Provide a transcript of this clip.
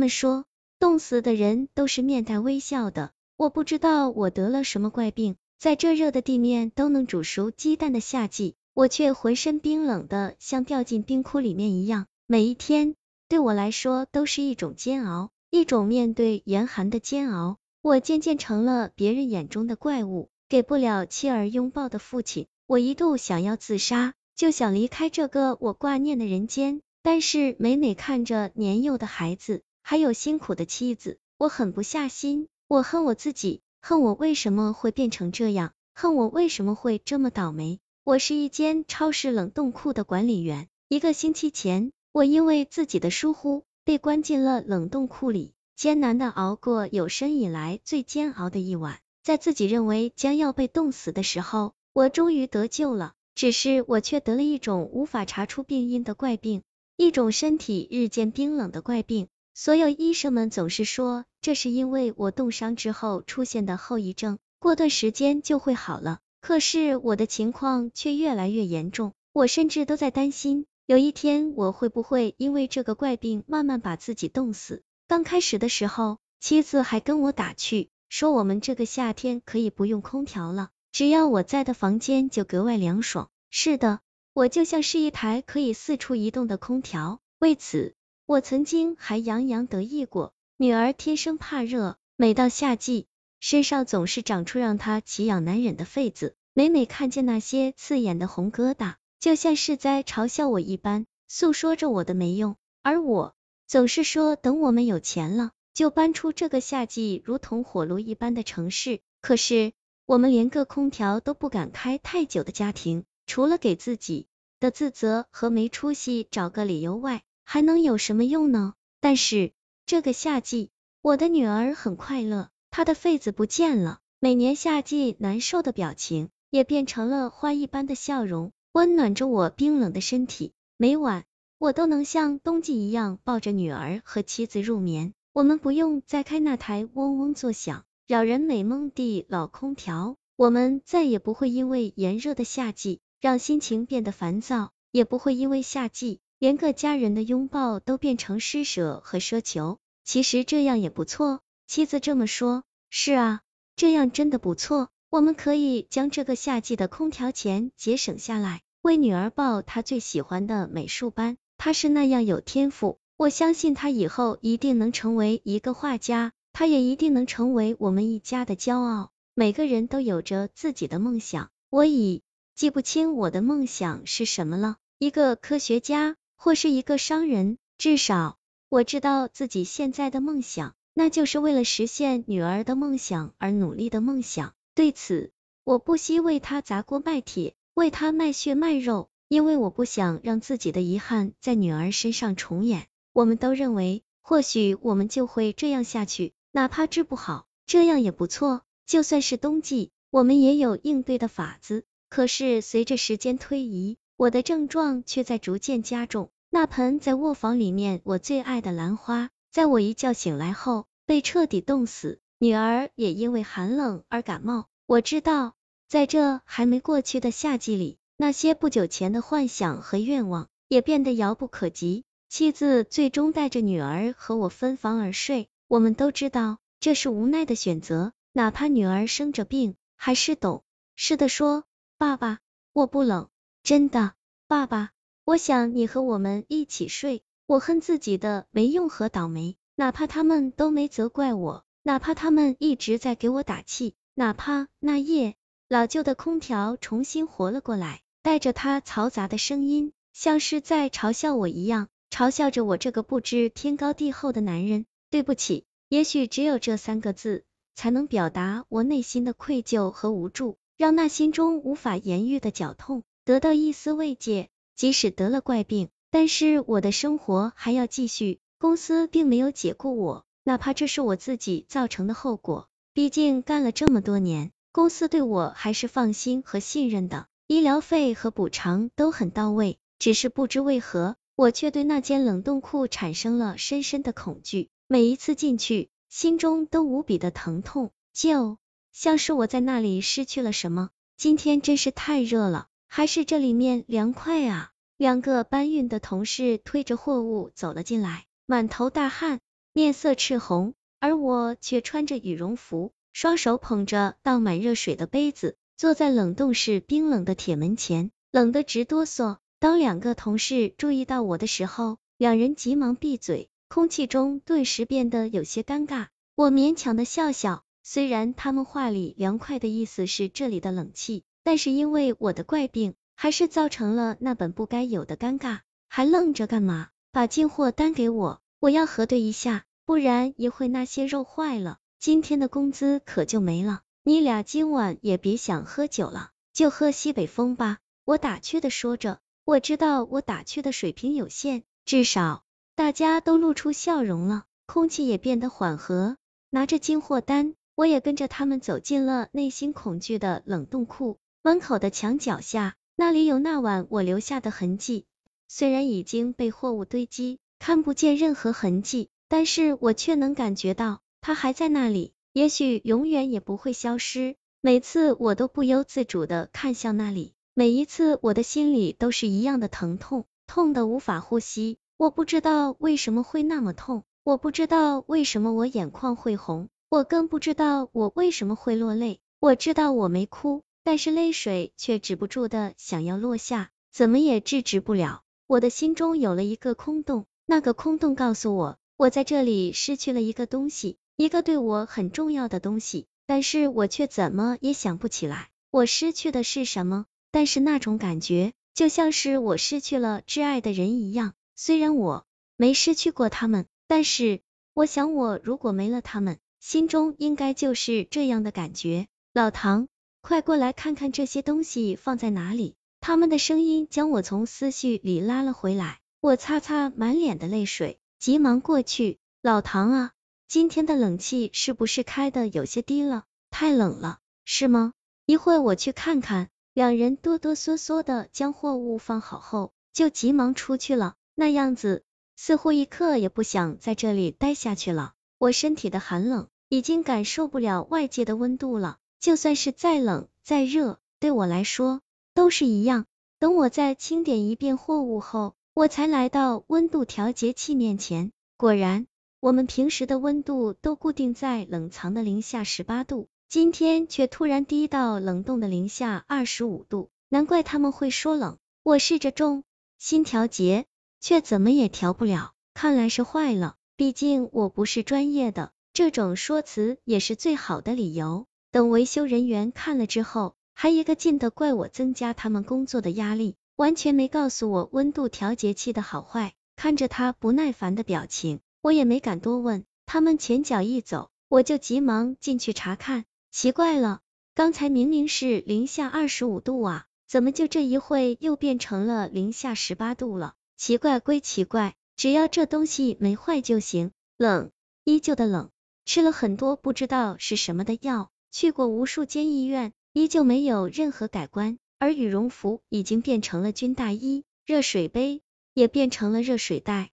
们说，冻死的人都是面带微笑的。我不知道我得了什么怪病，在这热的地面都能煮熟鸡蛋的夏季，我却浑身冰冷的，像掉进冰窟里面一样。每一天对我来说都是一种煎熬，一种面对严寒的煎熬。我渐渐成了别人眼中的怪物，给不了妻儿拥抱的父亲。我一度想要自杀，就想离开这个我挂念的人间。但是每每看着年幼的孩子，还有辛苦的妻子，我狠不下心。我恨我自己，恨我为什么会变成这样，恨我为什么会这么倒霉。我是一间超市冷冻库的管理员。一个星期前，我因为自己的疏忽，被关进了冷冻库里，艰难的熬过有生以来最煎熬的一晚。在自己认为将要被冻死的时候，我终于得救了。只是我却得了一种无法查出病因的怪病。一种身体日渐冰冷的怪病，所有医生们总是说这是因为我冻伤之后出现的后遗症，过段时间就会好了。可是我的情况却越来越严重，我甚至都在担心，有一天我会不会因为这个怪病慢慢把自己冻死。刚开始的时候，妻子还跟我打趣，说我们这个夏天可以不用空调了，只要我在的房间就格外凉爽。是的。我就像是一台可以四处移动的空调，为此，我曾经还洋洋得意过。女儿天生怕热，每到夏季，身上总是长出让她奇痒难忍的痱子，每每看见那些刺眼的红疙瘩，就像是在嘲笑我一般，诉说着我的没用。而我总是说，等我们有钱了，就搬出这个夏季如同火炉一般的城市。可是，我们连个空调都不敢开太久的家庭。除了给自己的自责和没出息找个理由外，还能有什么用呢？但是这个夏季，我的女儿很快乐，她的痱子不见了，每年夏季难受的表情也变成了花一般的笑容，温暖着我冰冷的身体。每晚，我都能像冬季一样抱着女儿和妻子入眠，我们不用再开那台嗡嗡作响、扰人美梦的老空调，我们再也不会因为炎热的夏季。让心情变得烦躁，也不会因为夏季连个家人的拥抱都变成施舍和奢求。其实这样也不错，妻子这么说。是啊，这样真的不错。我们可以将这个夏季的空调钱节省下来，为女儿报她最喜欢的美术班。她是那样有天赋，我相信她以后一定能成为一个画家，她也一定能成为我们一家的骄傲。每个人都有着自己的梦想，我已。记不清我的梦想是什么了，一个科学家或是一个商人，至少我知道自己现在的梦想，那就是为了实现女儿的梦想而努力的梦想。对此，我不惜为她砸锅卖铁，为她卖血卖肉，因为我不想让自己的遗憾在女儿身上重演。我们都认为，或许我们就会这样下去，哪怕治不好，这样也不错。就算是冬季，我们也有应对的法子。可是随着时间推移，我的症状却在逐渐加重。那盆在卧房里面我最爱的兰花，在我一觉醒来后被彻底冻死，女儿也因为寒冷而感冒。我知道，在这还没过去的夏季里，那些不久前的幻想和愿望也变得遥不可及。妻子最终带着女儿和我分房而睡。我们都知道这是无奈的选择，哪怕女儿生着病，还是懂事的说。爸爸，我不冷，真的。爸爸，我想你和我们一起睡。我恨自己的没用和倒霉，哪怕他们都没责怪我，哪怕他们一直在给我打气，哪怕那夜老旧的空调重新活了过来，带着它嘈杂的声音，像是在嘲笑我一样，嘲笑着我这个不知天高地厚的男人。对不起，也许只有这三个字，才能表达我内心的愧疚和无助。让那心中无法言喻的绞痛得到一丝慰藉。即使得了怪病，但是我的生活还要继续。公司并没有解雇我，哪怕这是我自己造成的后果。毕竟干了这么多年，公司对我还是放心和信任的，医疗费和补偿都很到位。只是不知为何，我却对那间冷冻库产生了深深的恐惧。每一次进去，心中都无比的疼痛。就像是我在那里失去了什么。今天真是太热了，还是这里面凉快啊？两个搬运的同事推着货物走了进来，满头大汗，面色赤红，而我却穿着羽绒服，双手捧着倒满热水的杯子，坐在冷冻室冰冷的铁门前，冷得直哆嗦。当两个同事注意到我的时候，两人急忙闭嘴，空气中顿时变得有些尴尬。我勉强的笑笑，虽然他们话里凉快的意思是这里的冷气，但是因为我的怪病，还是造成了那本不该有的尴尬。还愣着干嘛？把进货单给我，我要核对一下，不然一会那些肉坏了，今天的工资可就没了。你俩今晚也别想喝酒了，就喝西北风吧。我打趣的说着，我知道我打趣的水平有限，至少大家都露出笑容了，空气也变得缓和。拿着进货单，我也跟着他们走进了内心恐惧的冷冻库。门口的墙角下，那里有那晚我留下的痕迹。虽然已经被货物堆积，看不见任何痕迹，但是我却能感觉到它还在那里，也许永远也不会消失。每次我都不由自主的看向那里，每一次我的心里都是一样的疼痛，痛的无法呼吸。我不知道为什么会那么痛，我不知道为什么我眼眶会红，我更不知道我为什么会落泪。我知道我没哭，但是泪水却止不住的想要落下，怎么也制止不了。我的心中有了一个空洞，那个空洞告诉我，我在这里失去了一个东西，一个对我很重要的东西，但是我却怎么也想不起来，我失去的是什么。但是那种感觉，就像是我失去了挚爱的人一样。虽然我没失去过他们，但是我想，我如果没了他们，心中应该就是这样的感觉。老唐，快过来看看这些东西放在哪里。他们的声音将我从思绪里拉了回来，我擦擦满脸的泪水，急忙过去。老唐啊，今天的冷气是不是开的有些低了？太冷了，是吗？一会我去看看。两人哆哆嗦嗦的将货物放好后，就急忙出去了，那样子似乎一刻也不想在这里待下去了。我身体的寒冷已经感受不了外界的温度了，就算是再冷再热，对我来说。都是一样。等我再清点一遍货物后，我才来到温度调节器面前。果然，我们平时的温度都固定在冷藏的零下十八度，今天却突然低到冷冻的零下二十五度。难怪他们会说冷。我试着重新调节，却怎么也调不了。看来是坏了。毕竟我不是专业的，这种说辞也是最好的理由。等维修人员看了之后。还一个劲的怪我增加他们工作的压力，完全没告诉我温度调节器的好坏。看着他不耐烦的表情，我也没敢多问。他们前脚一走，我就急忙进去查看。奇怪了，刚才明明是零下二十五度啊，怎么就这一会又变成了零下十八度了？奇怪归奇怪，只要这东西没坏就行。冷，依旧的冷。吃了很多不知道是什么的药，去过无数间医院。依旧没有任何改观，而羽绒服已经变成了军大衣，热水杯也变成了热水袋。